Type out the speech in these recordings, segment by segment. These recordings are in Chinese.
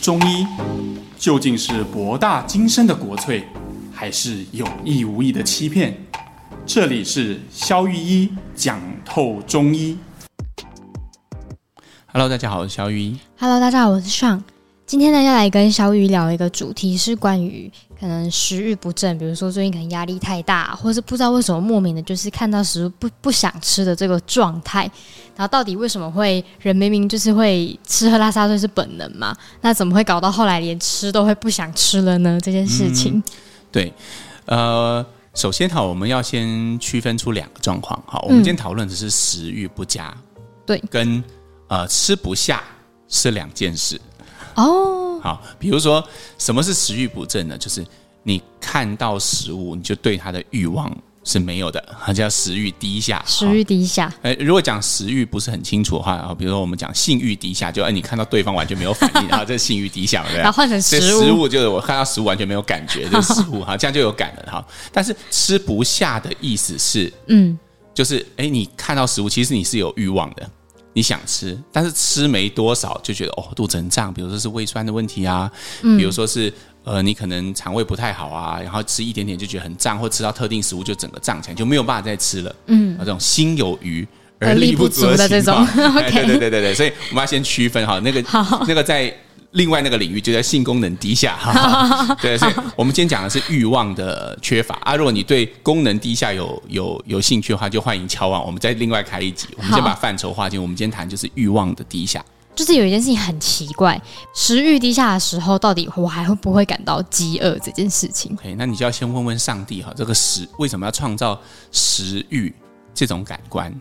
中医究竟是博大精深的国粹，还是有意无意的欺骗？这里是肖玉医讲透中医。Hello，大家好，我是肖玉医。Hello，大家好，我是尚。今天呢，要来跟小雨聊一个主题，是关于可能食欲不振，比如说最近可能压力太大，或是不知道为什么莫名的，就是看到食物不不想吃的这个状态。然后到底为什么会人明明就是会吃喝拉撒睡是本能嘛？那怎么会搞到后来连吃都会不想吃了呢？这件事情，嗯、对，呃，首先哈，我们要先区分出两个状况。哈，我们今天讨论的是食欲不佳，对、嗯，跟呃吃不下是两件事。哦，好，比如说什么是食欲不振呢？就是你看到食物，你就对它的欲望是没有的，它叫食欲低下。食欲低下，哎，如果讲食欲不是很清楚的话，啊，比如说我们讲性欲低下，就哎，你看到对方完全没有反应，然 后这是性欲低下，对。然后换成食物，食物就是我看到食物完全没有感觉，这是食物哈，这样就有感了哈。但是吃不下的意思是，嗯，就是哎，你看到食物，其实你是有欲望的。你想吃，但是吃没多少就觉得哦，肚子很胀，比如说是胃酸的问题啊，嗯、比如说是呃你可能肠胃不太好啊，然后吃一点点就觉得很胀，或吃到特定食物就整个胀起来，就没有办法再吃了。嗯，这种心有余而力不足的这种，对对对对 对，所以我们要先区分哈，那个那个在。另外那个领域就在性功能低下，哈，对，所以我们今天讲的是欲望的缺乏啊。如果你对功能低下有有有兴趣的话，就欢迎敲碗，我们再另外开一集。我们先把范畴划清。我们今天谈就是欲望的低下。就是有一件事情很奇怪，食欲低下的时候，到底我还会不会感到饥饿这件事情？OK，那你就要先问问上帝哈，这个食为什么要创造食欲这种感官？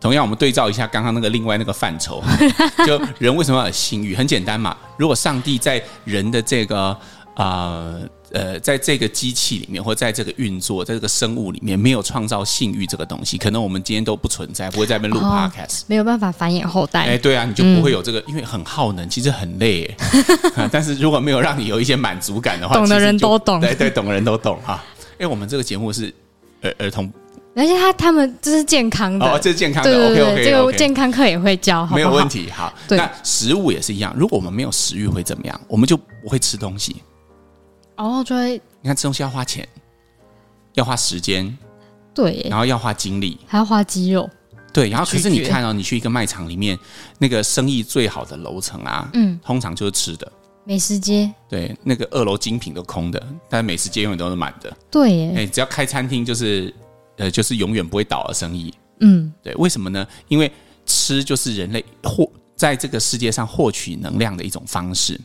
同样，我们对照一下刚刚那个另外那个范畴，就人为什么要有性欲？很简单嘛，如果上帝在人的这个啊呃，呃，在这个机器里面，或在这个运作，在这个生物里面，没有创造性欲这个东西，可能我们今天都不存在，不会在那边录 podcast，没有办法繁衍后代。哎，对啊，你就不会有这个，嗯、因为很耗能，其实很累。但是如果没有让你有一些满足感的话，懂的人都懂，对对，懂的人都懂哈。因为我们这个节目是儿儿童。而且他他们这是健康的，哦，这是健康的，对对对 OK OK，这个健康课也会教，好好？没有问题。好，那食物也是一样，如果我们没有食欲会怎么样？我们就不会吃东西。哦，就会你看吃东西要花钱，要花时间，对，然后要花精力，还要花肌肉，对。然后可是你看哦，你去一个卖场里面，那个生意最好的楼层啊，嗯，通常就是吃的美食街，对，那个二楼精品都空的，但是美食街永远都是满的，对耶，哎，只要开餐厅就是。呃，就是永远不会倒的生意。嗯，对，为什么呢？因为吃就是人类获在这个世界上获取能量的一种方式。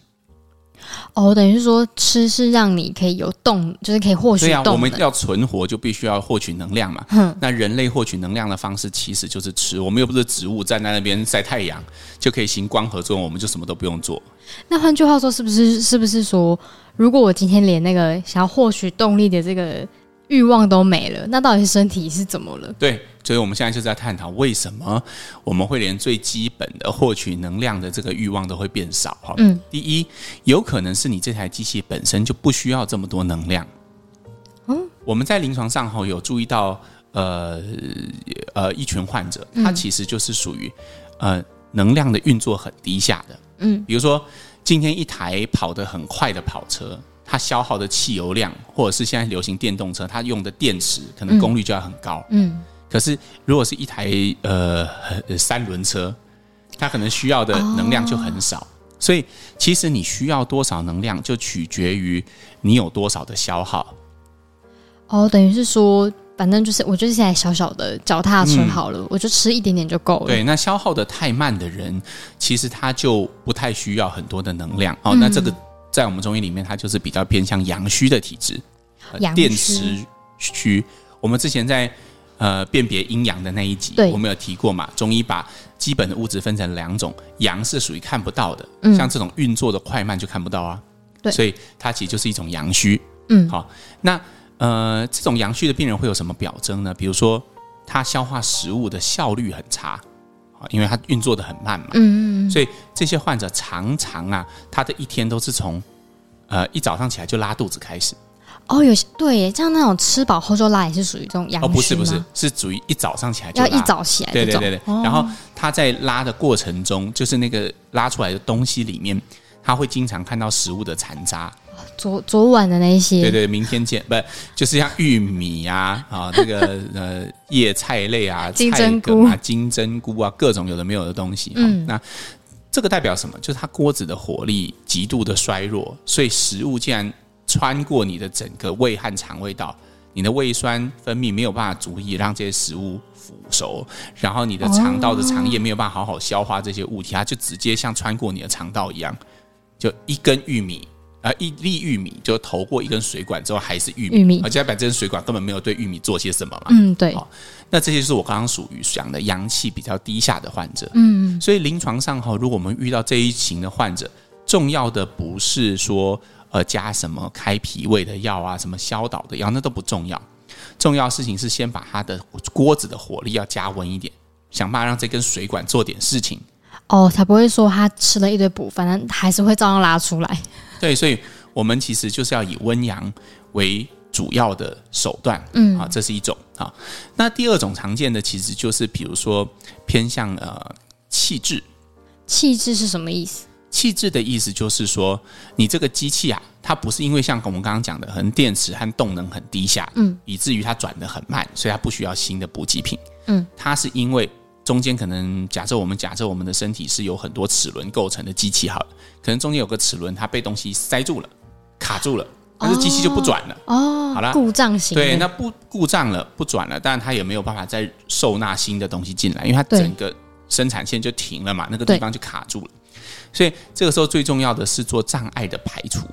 哦，等于是说吃是让你可以有动，就是可以获取。对啊，我们要存活就必须要获取能量嘛。嗯，那人类获取能量的方式其实就是吃。我们又不是植物，站在那边晒太阳就可以行光合作用，我们就什么都不用做。那换句话说，是不是是不是说，如果我今天连那个想要获取动力的这个欲望都没了，那到底是身体是怎么了？对，所以我们现在就是在探讨为什么我们会连最基本的获取能量的这个欲望都会变少。哈，嗯，第一，有可能是你这台机器本身就不需要这么多能量。嗯，我们在临床上哈有注意到，呃呃，一群患者，他其实就是属于呃能量的运作很低下的。嗯，比如说今天一台跑得很快的跑车。它消耗的汽油量，或者是现在流行电动车，它用的电池可能功率就要很高。嗯，嗯，可是如果是一台呃三轮车，它可能需要的能量就很少。哦，所以其实你需要多少能量，就取决于你有多少的消耗。哦，等于是说，反正就是我就是现在小小的脚踏车好了，嗯，我就吃一点点就够了。对，那消耗的太慢的人，其实他就不太需要很多的能量。哦，那这个。在我们中医里面，它就是比较偏向阳虚的体质，电池虚。我们之前在呃辨别阴阳的那一集，我们有提过嘛？中医把基本的物质分成两种，阳是属于看不到的，像这种运作的快慢就看不到啊。对，所以它其实就是一种阳虚。嗯，好，那呃这种阳虚的病人会有什么表征呢？比如说他消化食物的效率很差。因为它运作的很慢嘛，嗯，所以这些患者常常啊，他的一天都是从，呃，一早上起来就拉肚子开始。哦，有些对，像那种吃饱后就拉，也是属于这种阳虚？哦，不是不是，是属于一早上起来就，要一早起来，对对对对。然后他在拉的过程中，就是那个拉出来的东西里面，他会经常看到食物的残渣。昨昨晚的那些，对对，明天见，不就是像玉米啊啊，这个呃叶菜类啊，金针菇啊，金针菇啊，各种有的没有的东西。嗯，那这个代表什么？就是它锅子的火力极度的衰弱，所以食物竟然穿过你的整个胃和肠胃道，你的胃酸分泌没有办法足以让这些食物腐熟，然后你的肠道的肠液没有办法好好消化这些物体，它就直接像穿过你的肠道一样，就一根玉米。啊，一粒玉米就投过一根水管之后还是玉米，玉米而且把这根水管根本没有对玉米做些什么嘛。嗯，对。好，那这些是我刚刚属于讲的阳气比较低下的患者。嗯，所以临床上哈，如果我们遇到这一型的患者，重要的不是说呃加什么开脾胃的药啊，什么消导的药，那都不重要。重要事情是先把他的锅子的火力要加温一点，想办法让这根水管做点事情。哦，才不会说他吃了一堆补，反正还是会照样拉出来。对，所以我们其实就是要以温阳为主要的手段，嗯啊，这是一种啊。那第二种常见的其实就是，比如说偏向呃气质。气质是什么意思？气质的意思就是说，你这个机器啊，它不是因为像我们刚刚讲的，可能电池和动能很低下，嗯，以至于它转的很慢，所以它不需要新的补给品，嗯，它是因为。中间可能假设我们假设我们的身体是有很多齿轮构成的机器，好了，可能中间有个齿轮它被东西塞住了，卡住了，但是机器就不转了。哦，好了，故障型。对，那不故障了，不转了，但它也没有办法再收纳新的东西进来，因为它整个生产线就停了嘛，那个地方就卡住了。所以这个时候最重要的是做障碍的排除。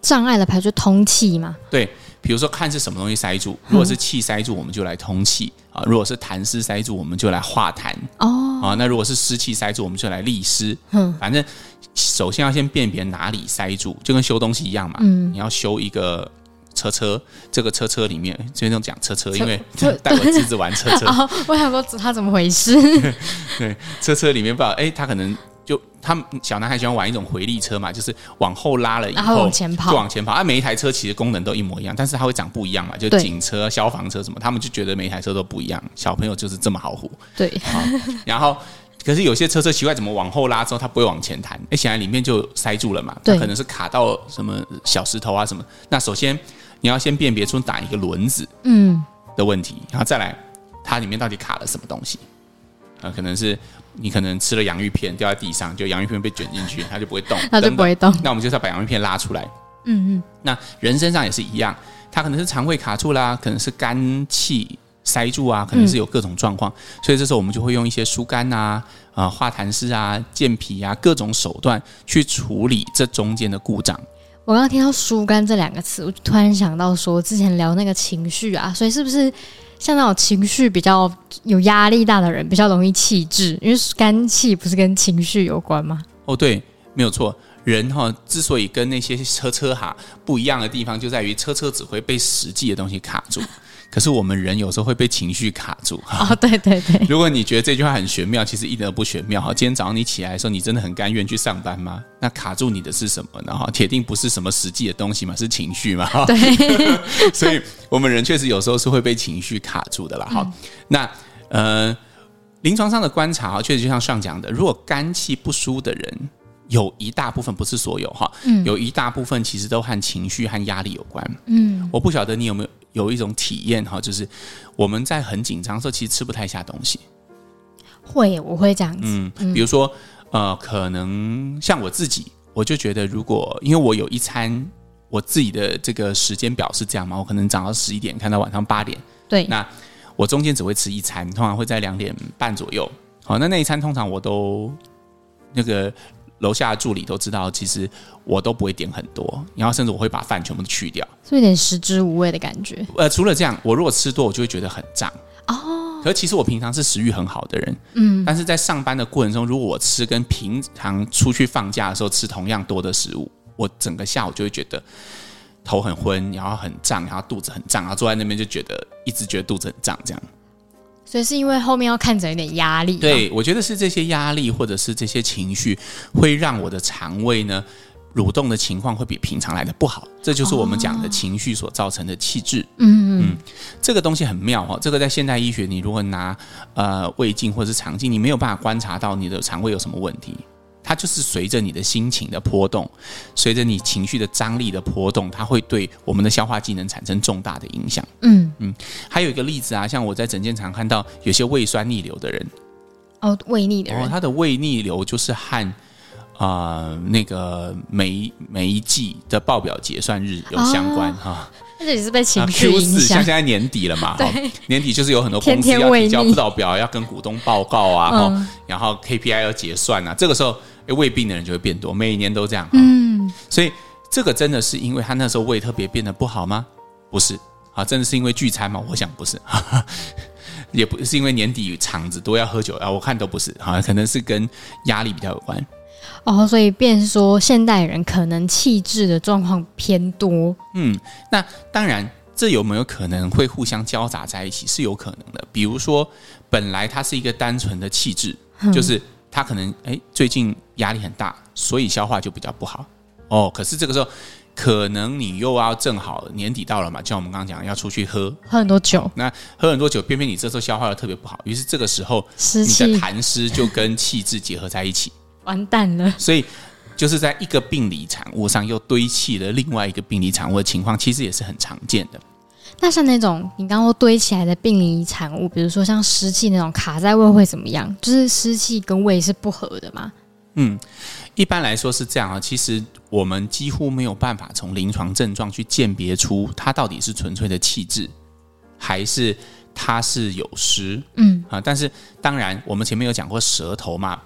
障碍的排除，通气嘛？对。比如说，看是什么东西塞住。如果是气塞住，我们就来通气啊；如果是痰湿塞住，我们就来化痰哦。啊，那如果是湿气塞住，我们就来利湿。嗯，反正首先要先辨别哪里塞住，就跟修东西一样嘛。嗯，你要修一个车车，这个车车里面，这边都讲车车，因为 带我 侄子玩车车。哦，我想说他怎么回事？对，车车里面不知道，哎，他可能。就他们小男孩喜欢玩一种回力车嘛，就是往后拉了以后往前跑，就往前跑。啊，每一台车其实功能都一模一样，但是它会长不一样嘛，就警车、消防车什么，他们就觉得每一台车都不一样。小朋友就是这么好唬。对，好，然后可是有些车车奇怪，怎么往后拉之后它不会往前弹？哎，显然里面就塞住了嘛，对可能是卡到什么小石头啊什么。那首先你要先辨别出哪一个轮子嗯的问题，然后再来它里面到底卡了什么东西啊？可能是。你可能吃了洋芋片掉在地上，就洋芋片被卷进去，它就不会动，它就不会动。那我们就是要把洋芋片拉出来。嗯嗯。那人身上也是一样，它可能是肠胃卡住啦，可能是肝气塞住啊，可能是有各种状况。嗯、所以这时候我们就会用一些疏肝啊、啊化痰湿啊、健脾啊各种手段去处理这中间的故障。我刚刚听到“疏肝”这两个词，我就突然想到说，之前聊那个情绪啊，所以是不是？像那种情绪比较有压力大的人，比较容易气滞，因为肝气不是跟情绪有关吗？哦，对，没有错。人哈之所以跟那些车车哈不一样的地方，就在于车车只会被实际的东西卡住。可是我们人有时候会被情绪卡住。哦，对对对。如果你觉得这句话很玄妙，其实一点都不玄妙哈。今天早上你起来的时候，你真的很甘愿去上班吗？那卡住你的是什么呢？哈，铁定不是什么实际的东西嘛，是情绪嘛。哈，对。所以我们人确实有时候是会被情绪卡住的啦。哈、嗯，那呃，临床上的观察确实就像上讲的，如果肝气不舒的人，有一大部分不是所有哈，嗯，有一大部分其实都和情绪和压力有关。嗯，我不晓得你有没有。有一种体验哈，就是我们在很紧张的时候，其实吃不太下东西。会，我会这样子。嗯，比如说，呃，可能像我自己，我就觉得，如果因为我有一餐，我自己的这个时间表是这样嘛，我可能长到十一点看到晚上八点。对。那我中间只会吃一餐，通常会在两点半左右。好，那那一餐通常我都那个。楼下的助理都知道，其实我都不会点很多，然后甚至我会把饭全部都去掉，是有点食之无味的感觉。呃，除了这样，我如果吃多，我就会觉得很胀哦。可是其实我平常是食欲很好的人，嗯，但是在上班的过程中，如果我吃跟平常出去放假的时候吃同样多的食物，我整个下午就会觉得头很昏，然后很胀，然后肚子很胀，然后坐在那边就觉得一直觉得肚子很胀，这样。所以是因为后面要看着有点压力。对，我觉得是这些压力或者是这些情绪，会让我的肠胃呢蠕动的情况会比平常来的不好。这就是我们讲的情绪所造成的气滞。嗯嗯，这个东西很妙哈。这个在现代医学，你如果拿呃胃镜或者是肠镜，你没有办法观察到你的肠胃有什么问题。它就是随着你的心情的波动，随着你情绪的张力的波动，它会对我们的消化机能产生重大的影响。嗯嗯，还有一个例子啊，像我在诊间常看到有些胃酸逆流的人，哦，胃逆的人，哦，他的胃逆流就是和啊、呃、那个每每一季的报表结算日有相关哈。哦这也是被情绪影响。像现在年底了嘛？对，年底就是有很多公司要提交辅导表，要跟股东报告啊，嗯、然后 KPI 要结算啊。这个时候，胃病的人就会变多，每一年都这样。嗯，所以这个真的是因为他那时候胃特别变得不好吗？不是啊，真的是因为聚餐吗？我想不是，也不是因为年底场子都要喝酒啊，我看都不是啊，可能是跟压力比较有关。哦，所以变说现代人可能气滞的状况偏多。嗯，那当然，这有没有可能会互相交杂在一起？是有可能的。比如说，本来他是一个单纯的气质，嗯、就是他可能哎最近压力很大，所以消化就比较不好。哦，可是这个时候可能你又要正好年底到了嘛，就像我们刚刚讲要出去喝喝很多酒，哦，那喝很多酒，偏偏你这时候消化的特别不好，于是这个时候你的痰湿就跟气滞结合在一起。完蛋了，所以就是在一个病理产物上又堆砌了另外一个病理产物的情况，其实也是很常见的。那像那种你刚刚说堆起来的病理产物，比如说像湿气那种卡在胃会怎么样？就是湿气跟胃是不合的吗？嗯，一般来说是这样啊。其实我们几乎没有办法从临床症状去鉴别出它到底是纯粹的气滞，还是它是有湿。嗯啊，但是当然我们前面有讲过舌头嘛。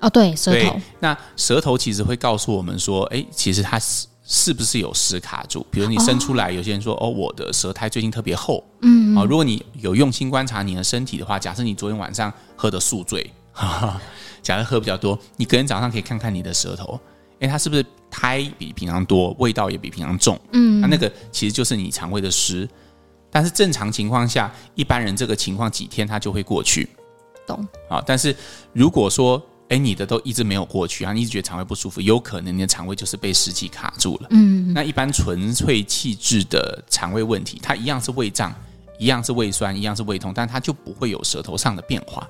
哦，对，舌头。那舌头其实会告诉我们说，哎，其实它是是不是有湿卡住？比如你伸出来，哦、有些人说，哦，我的舌苔最近特别厚。嗯，嗯，啊，如果你有用心观察你的身体的话，假设你昨天晚上喝的宿醉，哈哈，假设喝比较多，你隔天早上可以看看你的舌头，哎，它是不是苔比平常多，味道也比平常重？嗯，那那个其实就是你肠胃的湿。但是正常情况下，一般人这个情况几天它就会过去。懂。啊，但是如果说哎，你的都一直没有过去啊，你一直觉得肠胃不舒服，有可能你的肠胃就是被湿气卡住了。嗯，那一般纯粹气滞的肠胃问题，它一样是胃胀，一样是胃酸，一样是胃痛，但它就不会有舌头上的变化。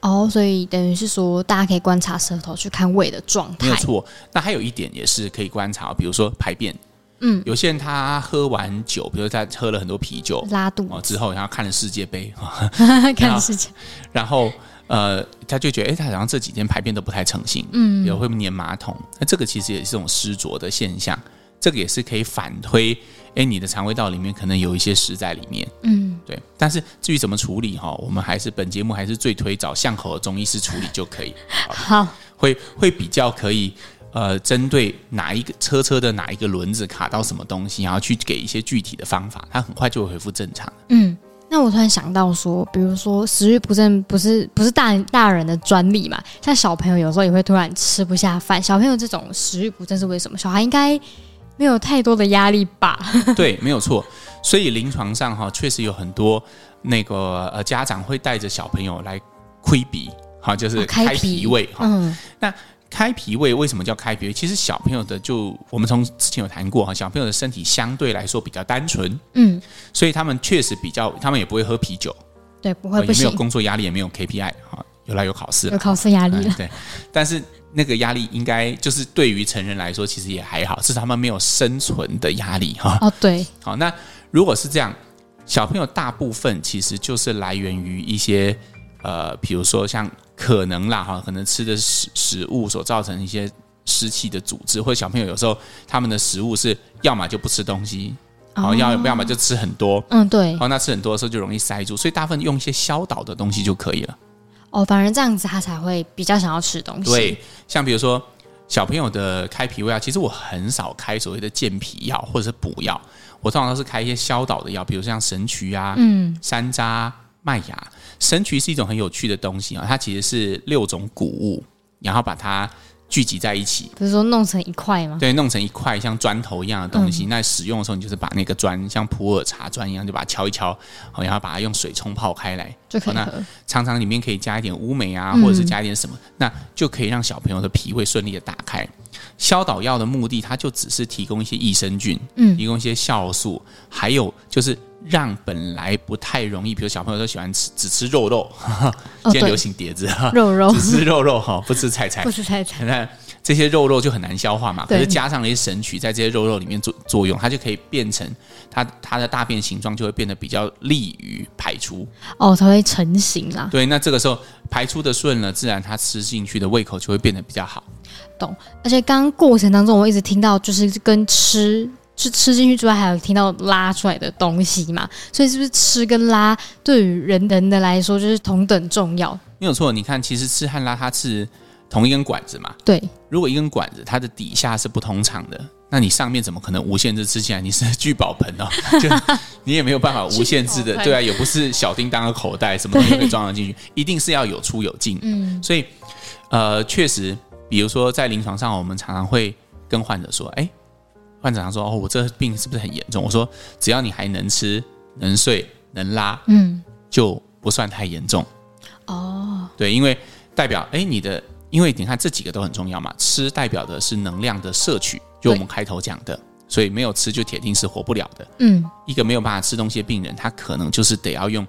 哦，所以等于是说，大家可以观察舌头去看胃的状态。没有错。那还有一点也是可以观察，比如说排便。嗯，有些人他喝完酒，比如他喝了很多啤酒，拉肚子之后，然后看了世界杯，看世界，然后。呃，他就觉得，哎，他好像这几天排便都不太成型，嗯，也会黏马桶？那这个其实也是这种湿浊的现象，这个也是可以反推，哎，你的肠胃道里面可能有一些湿在里面，嗯，对。但是至于怎么处理哈，我们还是本节目还是最推找向口的中医师处理就可以，好，好会会比较可以，呃，针对哪一个车车的哪一个轮子卡到什么东西，然后去给一些具体的方法，它很快就会恢复正常，嗯。那我突然想到说，比如说食欲不振，不是不是大大人的专利嘛？像小朋友有时候也会突然吃不下饭。小朋友这种食欲不振是为什么？小孩应该没有太多的压力吧？对，没有错。所以临床上哈，确实有很多那个呃家长会带着小朋友来窥鼻，哈，就是开脾胃哈。嗯，那。开脾胃为什么叫开脾？胃？其实小朋友的就我们从之前有谈过哈，小朋友的身体相对来说比较单纯，嗯，所以他们确实比较，他们也不会喝啤酒，对，不会不，也没有工作压力，也没有 KPI 哈，有来有考试，有考试压力了，嗯，对，但是那个压力应该就是对于成人来说其实也还好，是他们没有生存的压力哈。哦，对，好，那如果是这样，小朋友大部分其实就是来源于一些呃，比如说像。可能啦哈，可能吃的食食物所造成一些湿气的组织，或者小朋友有时候他们的食物是要么就不吃东西，然后要要么就吃很多，嗯对，然后那吃很多的时候就容易塞住，所以大部分用一些消导的东西就可以了。哦，反正这样子他才会比较想要吃东西。对，像比如说小朋友的开脾胃药，其实我很少开所谓的健脾药或者是补药，我通常都是开一些消导的药，比如像神曲啊、嗯、山楂。麦芽神曲是一种很有趣的东西啊，它其实是六种谷物，然后把它聚集在一起，不是说弄成一块吗？对，弄成一块像砖头一样的东西。嗯、那使用的时候，你就是把那个砖像普洱茶砖一样，就把它敲一敲，然后把它用水冲泡开来，就可以喝。那常常里面可以加一点乌梅啊，或者是加一点什么，嗯、那就可以让小朋友的脾胃顺利的打开。消导药的目的，它就只是提供一些益生菌，嗯，提供一些酵素，还有就是。让本来不太容易，比如小朋友都喜欢吃只吃肉肉，今天流行碟子哈，肉肉只吃肉肉哈，不吃菜菜，不吃菜菜。那这些肉肉就很难消化嘛，可是加上了一些神曲在这些肉肉里面作作用，它就可以变成它它的大便形状就会变得比较利于排出哦，它会成型啦。对，那这个时候排出的顺了，自然它吃进去的胃口就会变得比较好。懂。而且刚刚过程当中，我一直听到就是跟吃。是吃进去之外，还有听到拉出来的东西嘛？所以是不是吃跟拉对于人人的来说就是同等重要？没有错，你看，其实吃和拉它是同一根管子嘛。对，如果一根管子它的底下是不通畅的，那你上面怎么可能无限制吃起来？你是聚宝盆哦，就你也没有办法无限制的。对啊，也不是小叮当的口袋，什么东西都可以装得进去，一定是要有出有进。嗯，所以呃，确实，比如说在临床上，我们常常会跟患者说，哎。患者常说：“哦，我这病是不是很严重？”我说：“只要你还能吃、能睡、能拉，嗯，就不算太严重。”哦，对，因为代表哎，你的，因为你看这几个都很重要嘛。吃代表的是能量的摄取，就我们开头讲的，所以没有吃就铁定是活不了的。嗯，一个没有办法吃东西的病人，他可能就是得要用，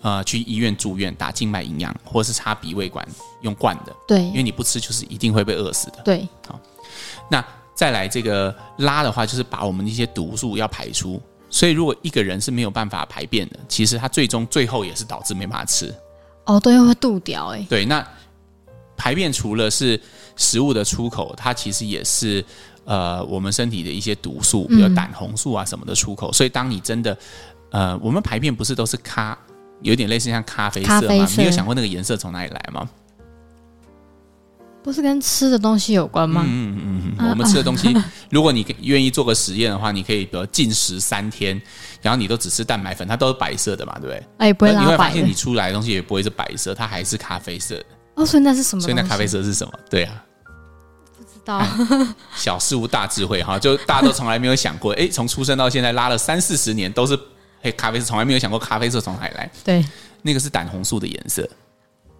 呃，去医院住院打静脉营养，或是插鼻胃管用灌的。对，因为你不吃就是一定会被饿死的。对，好，那。再来这个拉的话，就是把我们的一些毒素要排出。所以如果一个人是没有办法排便的，其实他最终最后也是导致没办法吃。哦，对，会肚掉哎。对，那排便除了是食物的出口，它其实也是呃我们身体的一些毒素，比如胆红素啊什么的出口。嗯、所以当你真的呃，我们排便不是都是咖，有点类似像咖啡色吗？你有想过那个颜色从哪里来吗？不是跟吃的东西有关吗？嗯嗯嗯，我们吃的东西，如果你愿意做个实验的话，你可以比如禁食三天，然后你都只吃蛋白粉，它都是白色的嘛，对不对？哎，不会拉白。你会发现你出来的东西也不会是白色，它还是咖啡色的。哦，所以那是什么？所以那咖啡色是什么？对啊，不知道。小事物大智慧哈，就大家都从来没有想过，哎，从出生到现在拉了三四十年都是黑咖啡色，从来没有想过咖啡色从哪里来。对，那个是胆红素的颜色。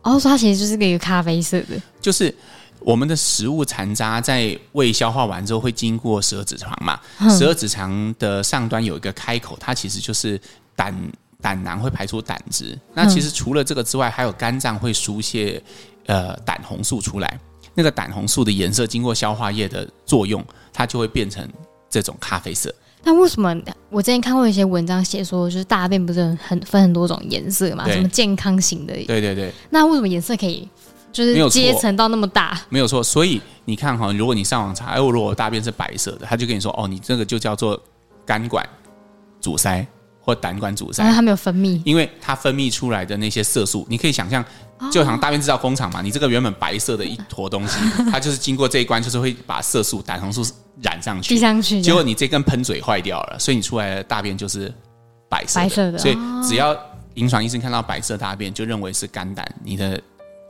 哦，说它其实就是个一个咖啡色的，就是我们的食物残渣在胃消化完之后会经过十二指肠嘛，十二指肠的上端有一个开口，它其实就是胆胆囊会排出胆汁。那其实除了这个之外，还有肝脏会输泄呃胆红素出来，那个胆红素的颜色经过消化液的作用，它就会变成这种咖啡色。那为什么我之前看过一些文章写说，就是大便不是很分很多种颜色嘛？什么健康型的？对对对。那为什么颜色可以就是阶层到那么大？没有错。所以你看哈，如果你上网查，哎，我如果大便是白色的，他就跟你说，哦，你这个就叫做肝管阻塞或胆管阻塞。它没有分泌，因为它分泌出来的那些色素，你可以想象，就好像大便制造工厂嘛。你这个原本白色的一坨东西，它就是经过这一关，就是会把色素、胆红素。染上去，上去，结果你这根喷嘴坏掉了，所以你出来的大便就是白色的。白色的，所以只要临床医生看到白色大便，就认为是肝胆，你的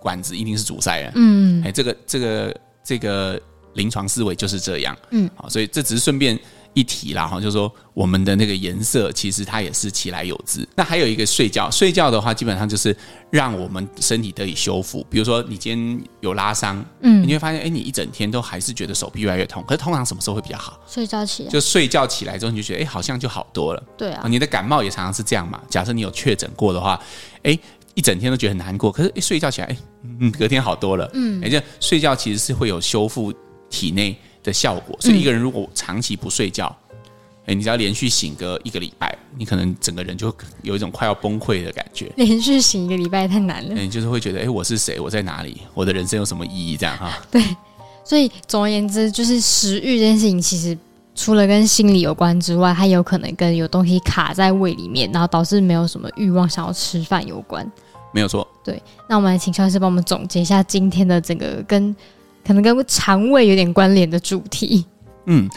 管子一定是阻塞了。嗯，哎，这个这个这个临床思维就是这样。嗯，好，所以这只是顺便。一提啦哈，就是说我们的那个颜色其实它也是其来有之。那还有一个睡觉，睡觉的话基本上就是让我们身体得以修复。比如说你今天有拉伤，嗯，你会发现，哎，你一整天都还是觉得手臂越来越痛。可是通常什么时候会比较好？睡觉起来，就睡觉起来之后你就觉得，哎，好像就好多了。对啊，你的感冒也常常是这样嘛。假设你有确诊过的话，哎，一整天都觉得很难过，可是一睡觉起来，哎，嗯，隔天好多了。嗯，也就睡觉其实是会有修复体内的效果，所以一个人如果长期不睡觉，哎、嗯，你只要连续醒个一个礼拜，你可能整个人就有一种快要崩溃的感觉。连续醒一个礼拜太难了，你就是会觉得，哎，我是谁？我在哪里？我的人生有什么意义？这样哈。对，所以总而言之，就是食欲这件事情，其实除了跟心理有关之外，它有可能跟有东西卡在胃里面，然后导致没有什么欲望想要吃饭有关。没有错。对，那我们来请肖医师帮我们总结一下今天的整个跟。可能跟肠胃有点关联的主题。嗯，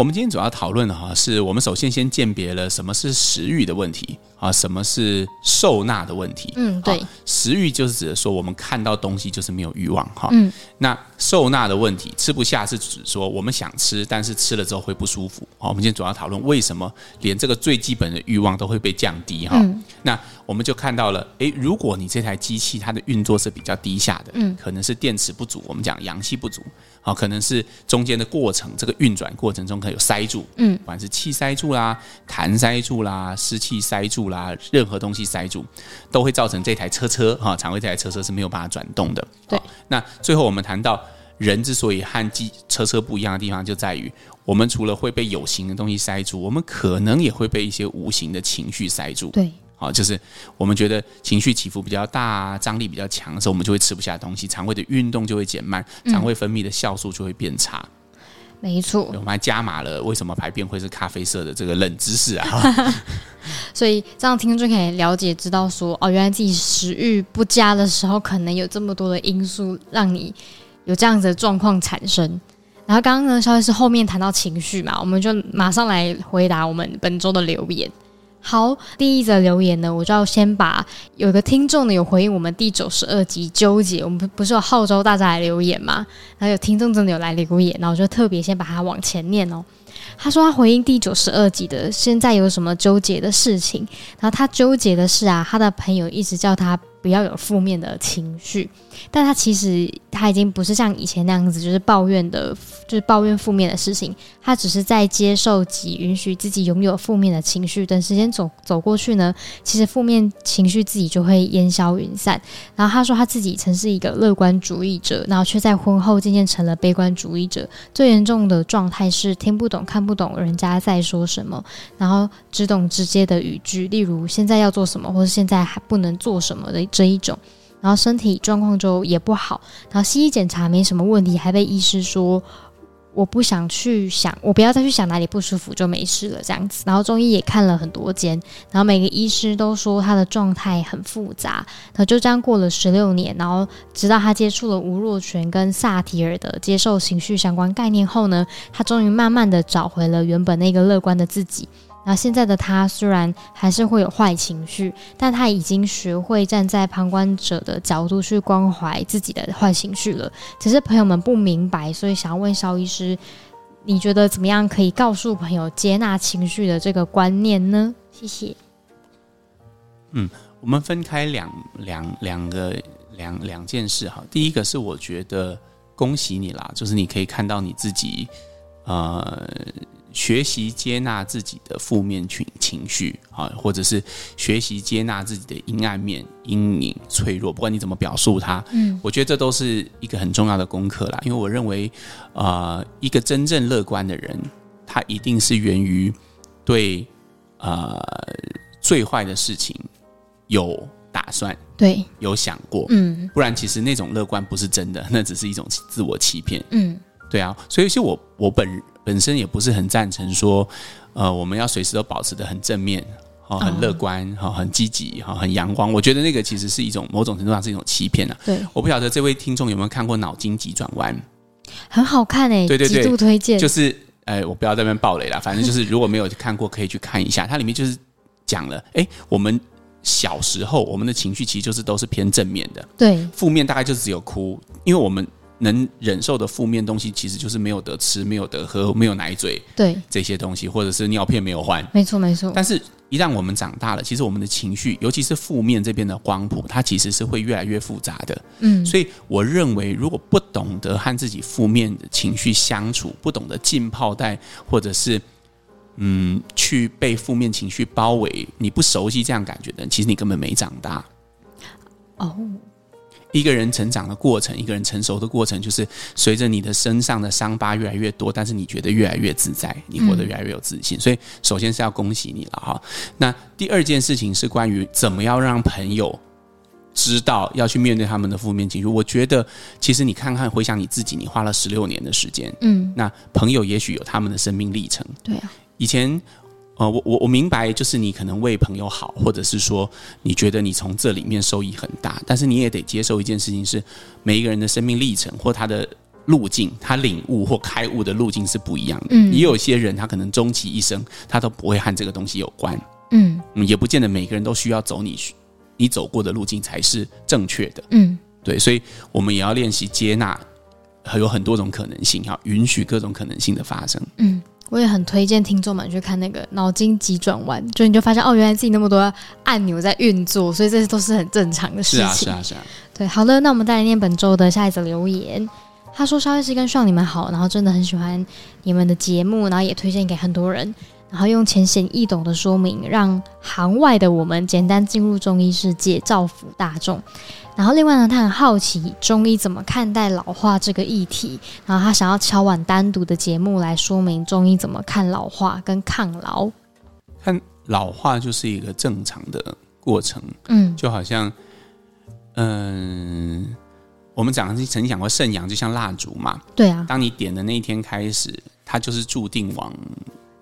我们今天主要讨论的哈，是我们首先先鉴别了什么是食欲的问题啊，什么是受纳的问题。嗯，对，食欲就是指的说我们看到东西就是没有欲望哈。嗯，那受纳的问题，吃不下是指说我们想吃，但是吃了之后会不舒服。好，我们今天主要讨论为什么连这个最基本的欲望都会被降低哈。嗯，那我们就看到了，诶，如果你这台机器它的运作是比较低下的，嗯，可能是电池不足，我们讲阳气不足。好，可能是中间的过程，这个运转过程中可能有塞住，嗯，不管是气塞住啦、痰塞住啦、湿气塞住啦，任何东西塞住，都会造成这台车车哈，肠胃这台车车是没有办法转动的。对，那最后我们谈到人之所以和机车车不一样的地方，就在于我们除了会被有形的东西塞住，我们可能也会被一些无形的情绪塞住。对。好，就是我们觉得情绪起伏比较大，张力比较强的时候，我们就会吃不下东西，肠胃的运动就会减慢，肠胃分泌的酵素就会变差。没错，我们还加码了为什么排便会是咖啡色的这个冷知识啊！所以这样听众可以了解，知道说哦，原来自己食欲不佳的时候，可能有这么多的因素让你有这样子的状况产生。然后刚刚呢，肖律师后面谈到情绪嘛，我们就马上来回答我们本周的留言。好，第一则留言呢，我就要先把有个听众呢有回应我们第九十二集纠结，我们不不是有号召大家来留言吗？然后有听众真的有来留言，然后我就特别先把它往前念哦。他说他回应第九十二集的，现在有什么纠结的事情？然后他纠结的是啊，他的朋友一直叫他不要有负面的情绪。但他其实他已经不是像以前那样子，就是抱怨的，就是抱怨负面的事情。他只是在接受及允许自己拥有负面的情绪。等时间走走过去呢，其实负面情绪自己就会烟消云散。然后他说他自己曾是一个乐观主义者，然后却在婚后渐渐成了悲观主义者。最严重的状态是听不懂、看不懂人家在说什么，然后只懂直接的语句，例如现在要做什么，或者现在还不能做什么的这一种。然后身体状况就也不好，然后西医检查没什么问题，还被医师说我不想去想，我不要再去想哪里不舒服就没事了这样子。然后中医也看了很多间，然后每个医师都说他的状态很复杂。然后就这样过了十六年，然后直到他接触了吴若权跟萨提尔的接受情绪相关概念后呢，他终于慢慢的找回了原本那个乐观的自己。那现在的他虽然还是会有坏情绪，但他已经学会站在旁观者的角度去关怀自己的坏情绪了。只是朋友们不明白，所以想要问萧医师，你觉得怎么样可以告诉朋友接纳情绪的这个观念呢？谢谢。嗯，我们分开两两两个两两件事哈。第一个是我觉得恭喜你啦，就是你可以看到你自己，呃。学习接纳自己的负面情情绪，啊，或者是学习接纳自己的阴暗面、阴影、脆弱，不管你怎么表述它，嗯，我觉得这都是一个很重要的功课啦。因为我认为，呃，一个真正乐观的人，他一定是源于对呃最坏的事情有打算，对，有想过，嗯，不然其实那种乐观不是真的，那只是一种自我欺骗，嗯，对啊，所以其实我我本。本身也不是很赞成说，呃，我们要随时都保持的很正面，哦，很乐观，哈，很积极，哈，很阳光。我觉得那个其实是一种某种程度上是一种欺骗啊。对，我不晓得这位听众有没有看过《脑筋急转弯》，很好看诶，对对对，极度推荐。就是，哎，我不要在那边暴雷了，反正就是如果没有看过，可以去看一下。它里面就是讲了，哎，我们小时候我们的情绪其实就是都是偏正面的，对，负面大概就只有哭，因为我们。能忍受的负面东西，其实就是没有得吃、没有得喝、没有奶嘴，对这些东西，或者是尿片没有换，没错没错。但是，一旦我们长大了，其实我们的情绪，尤其是负面这边的光谱，它其实是会越来越复杂的。嗯，所以我认为，如果不懂得和自己负面的情绪相处，不懂得浸泡在，或者是嗯，去被负面情绪包围，你不熟悉这样感觉的人，其实你根本没长大。哦。一个人成长的过程，一个人成熟的过程，就是随着你的身上的伤疤越来越多，但是你觉得越来越自在，你活得越来越有自信。嗯、所以，首先是要恭喜你了哈。那第二件事情是关于怎么样让朋友知道要去面对他们的负面情绪。我觉得，其实你看看回想你自己，你花了十六年的时间，嗯，那朋友也许有他们的生命历程，对啊，以前。呃，我我我明白，就是你可能为朋友好，或者是说你觉得你从这里面收益很大，但是你也得接受一件事情是，每一个人的生命历程或他的路径，他领悟或开悟的路径是不一样的。嗯，也有些人他可能终其一生，他都不会和这个东西有关。嗯，也不见得每个人都需要走你你走过的路径才是正确的。嗯，对，所以我们也要练习接纳，还有很多种可能性，要允许各种可能性的发生。嗯。我也很推荐听众们去看那个脑筋急转弯，就你就发现哦，原来自己那么多按钮在运作，所以这些都是很正常的事情。是啊，是啊，是啊。对，好了，那我们再来念本周的下一则留言。他说稍微是跟上你们好，然后真的很喜欢你们的节目，然后也推荐给很多人。然后用浅显易懂的说明，让行外的我们简单进入中医世界，造福大众。然后另外呢，他很好奇中医怎么看待老化这个议题，然后他想要敲碗单独的节目来说明中医怎么看老化跟抗老。看老化就是一个正常的过程，嗯，就好像，嗯，我们讲曾经讲过肾阳就像蜡烛嘛，对啊，当你点的那一天开始，它就是注定往。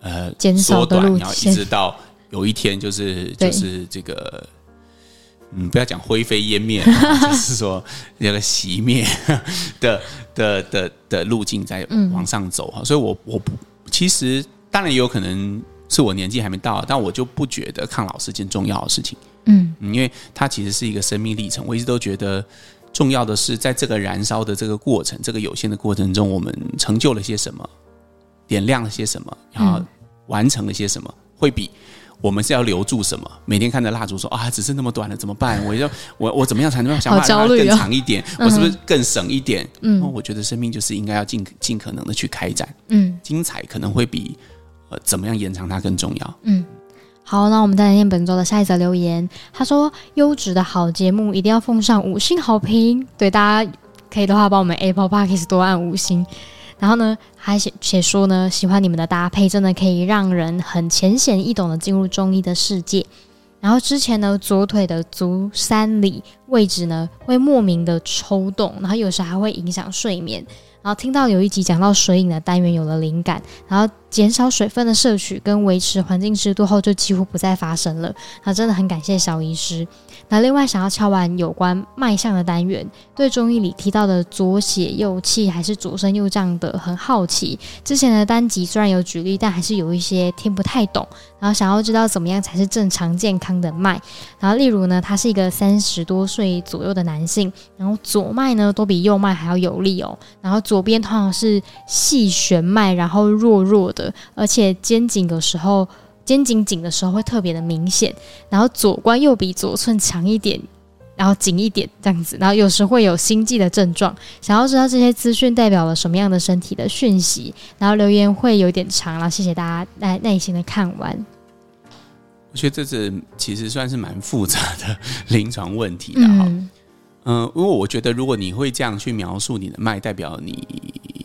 呃，减少的路线，然后一直到有一天，就是就是这个，嗯，不要讲灰飞烟灭，就是说那个熄灭的 的的的路径在往上走哈。所以我我不，其实当然也有可能是我年纪还没到，但我就不觉得抗老是件重要的事情。嗯，因为它其实是一个生命历程。我一直都觉得重要的是，在这个燃烧的这个过程，这个有限的过程中，我们成就了些什么。点亮了些什么，然后完成了些什么，嗯、会比我们是要留住什么？每天看着蜡烛说啊，只剩那么短了，怎么办？我要我我怎么样才能想办法更长一点？哦、我是不是更省一点？嗯，我觉得生命就是应该要尽尽可能的去开展，嗯，精彩可能会比呃怎么样延长它更重要。嗯，好，那我们再来念本周的下一则留言。他说：“优质的好节目一定要奉上五星好评，对大家可以的话，帮我们 Apple Podcast 多按五星。”然后呢，还写写说呢，喜欢你们的搭配，真的可以让人很浅显易懂的进入中医的世界。然后之前呢，左腿的足三里位置呢，会莫名的抽动，然后有时还会影响睡眠。然后听到有一集讲到水影的单元，有了灵感，然后减少水分的摄取跟维持环境湿度后，就几乎不再发生了。那真的很感谢小医师。那另外想要敲完有关脉象的单元，对中医里提到的左血右气还是左升右降的很好奇。之前的单集虽然有举例，但还是有一些听不太懂。然后想要知道怎么样才是正常健康的脉。然后例如呢，他是一个三十多岁左右的男性，然后左脉呢都比右脉还要有力哦。然后左边通常是细弦脉，然后弱弱的，而且肩颈有时候。肩颈紧的时候会特别的明显，然后左关又比左寸强一点，然后紧一点这样子，然后有时会有心悸的症状。想要知道这些资讯代表了什么样的身体的讯息，然后留言会有点长，然后谢谢大家耐耐心的看完。我觉得这是其实算是蛮复杂的 临床问题的哈。嗯，呃，因为我觉得如果你会这样去描述你的脉，代表你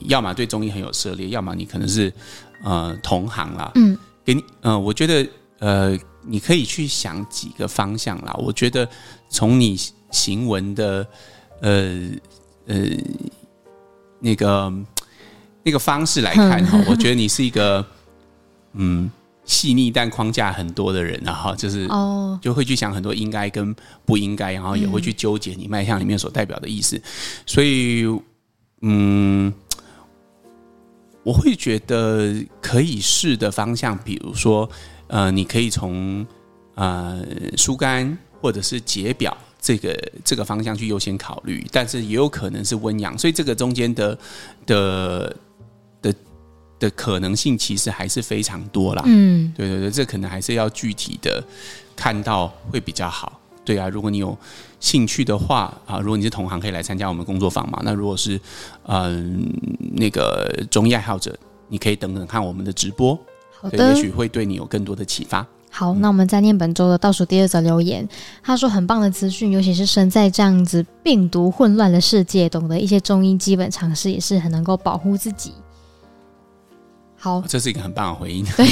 要么对中医很有涉猎，要么你可能是呃同行啦。嗯。给你，嗯、呃，我觉得，呃，你可以去想几个方向啦。我觉得从你行文的，呃，呃，那个那个方式来看哈，我觉得你是一个，嗯，细腻但框架很多的人，然后就是哦，就会去想很多应该跟不应该，然后也会去纠结你脉象里面所代表的意思，所以，嗯。我会觉得可以试的方向，比如说，呃，你可以从呃疏肝或者是解表这个这个方向去优先考虑，但是也有可能是温阳，所以这个中间的的的的可能性其实还是非常多啦。嗯，对对对，这可能还是要具体的看到会比较好。对啊，如果你有兴趣的话啊，如果你是同行，可以来参加我们工作坊嘛。那如果是嗯那个中医爱好者，你可以等等看我们的直播，好的，也许会对你有更多的启发。好，那我们再念本周的倒数第二则留言。他说很棒的资讯，尤其是身在这样子病毒混乱的世界，懂得一些中医基本常识，也是很能够保护自己。好，这是一个很棒的回应。对，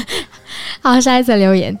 好，下一则留言。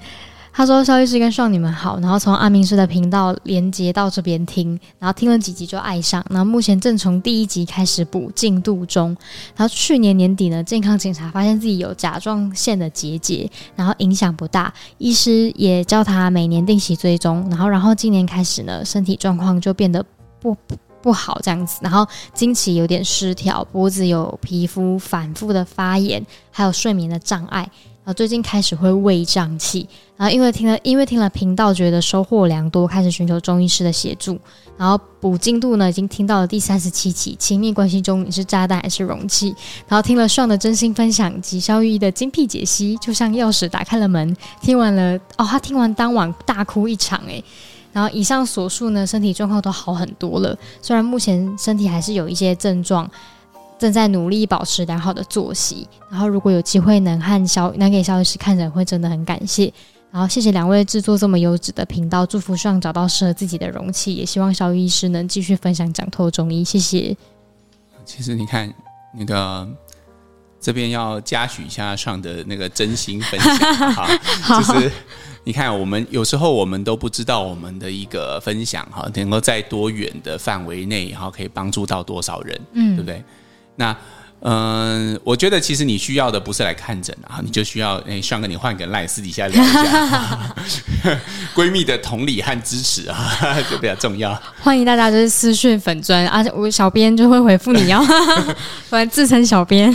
他说：“萧医师跟爽你们好，然后从阿明师的频道连接到这边听，然后听了几集就爱上，然后目前正从第一集开始补进度中。然后去年年底呢，健康检查发现自己有甲状腺的结节，然后影响不大，医师也叫他每年定期追踪。然后，然后今年开始呢，身体状况就变得不不好这样子，然后经期有点失调，脖子有皮肤反复的发炎，还有睡眠的障碍。”最近开始会胃胀气，然后因为听了因为听了频道，觉得收获良多，开始寻求中医师的协助。然后补进度呢，已经听到了第三十七期。亲密关系中你是炸弹还是容器？然后听了爽的真心分享及肖玉医的精辟解析，就像钥匙打开了门。听完了哦，他听完当晚大哭一场诶。然后以上所述呢，身体状况都好很多了。虽然目前身体还是有一些症状，正在努力保持良好的作息。然后如果有机会能和小能给小医师看诊，会真的很感谢。然后谢谢两位制作这么优质的频道，祝福上找到适合自己的容器，也希望萧医师能继续分享讲透中医。谢谢。其实你看那个。这边要嘉许一下上的那个真心分享 哈，就是你看，我们有时候我们都不知道我们的一个分享哈，能够在多远的范围内，然后可以帮助到多少人，嗯，对不对？那嗯、呃，我觉得其实你需要的不是来看诊啊，你就需要哎，上个你换个赖私底下聊一下，闺蜜的同理和支持啊，就比较重要。欢迎大家就是私讯粉专，而且我小编就会回复你哦，我来自称小编。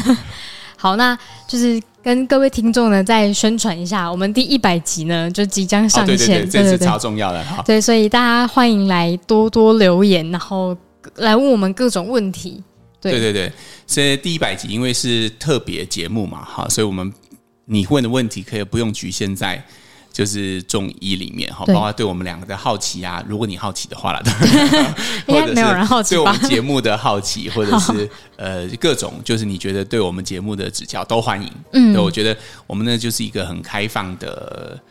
好，那就是跟各位听众呢再宣传一下，我们第一百集呢就即将上线，哦、对对对，这是超重要的哈。对，所以大家欢迎来多多留言，然后来问我们各种问题。对对对对，所以第一百集因为是特别节目嘛，哈，所以我们你问的问题可以不用局限在。就是中医里面哈，包括对我们两个的好奇啊，如果你好奇的话了，应该没有人好奇？对我们节目的好奇，或者是呃各种，就是你觉得对我们节目的指教都欢迎。嗯，我觉得我们呢就是一个很开放的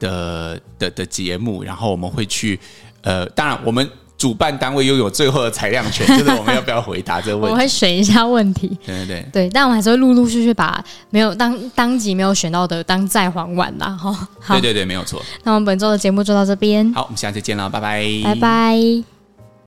的的的节目，然后我们会去呃，当然我们。主办单位拥有最后的裁量权，就是我们要不要回答这个问题？我会选一下问题。对对对，对，但我们还是会陆陆续续把没有当当集没有选到的当再还完啦。哈。对对对，没有错。那我们本周的节目就到这边。好，我们下次见了，拜拜，拜拜。